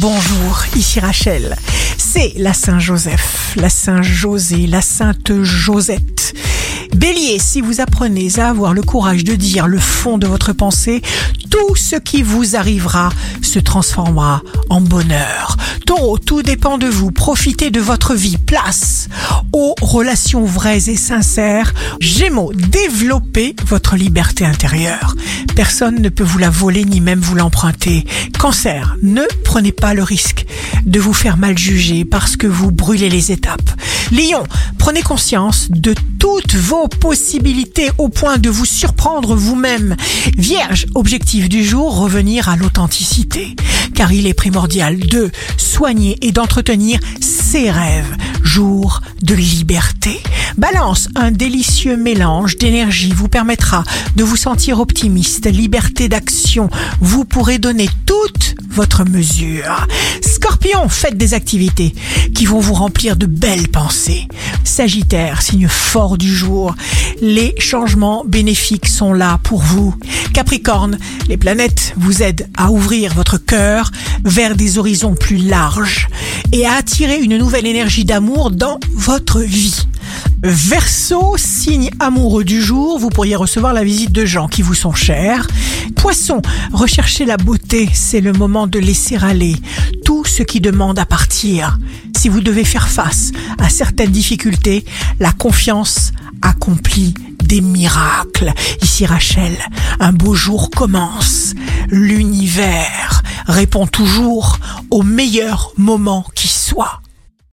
Bonjour, ici Rachel. C'est la Saint-Joseph, la Saint-José, la Sainte Josette. Bélier, si vous apprenez à avoir le courage de dire le fond de votre pensée, tout ce qui vous arrivera se transformera en bonheur. Taureau, tout dépend de vous. Profitez de votre vie. Place aux relations vraies et sincères. Gémeaux, développez votre liberté intérieure. Personne ne peut vous la voler ni même vous l'emprunter. Cancer, ne prenez pas le risque de vous faire mal juger parce que vous brûlez les étapes. Lion, prenez conscience de toutes vos possibilités au point de vous surprendre vous-même. Vierge, objectif du jour, revenir à l'authenticité. Car il est primordial de soigner et d'entretenir ses rêves. Jour de liberté. Balance, un délicieux mélange d'énergie vous permettra de vous sentir optimiste. Liberté d'action, vous pourrez donner toute votre mesure. Scorpion, faites des activités qui vont vous remplir de belles pensées. Sagittaire, signe fort du jour, les changements bénéfiques sont là pour vous. Capricorne, les planètes vous aident à ouvrir votre cœur vers des horizons plus larges et à attirer une nouvelle énergie d'amour dans votre vie. Verseau, signe amoureux du jour, vous pourriez recevoir la visite de gens qui vous sont chers. Poisson, recherchez la beauté, c'est le moment de laisser aller tout ce qui demande à partir. Si vous devez faire face à certaines difficultés, la confiance accomplit des miracles. Ici Rachel, un beau jour commence. L'univers répond toujours au meilleur moment qui soit.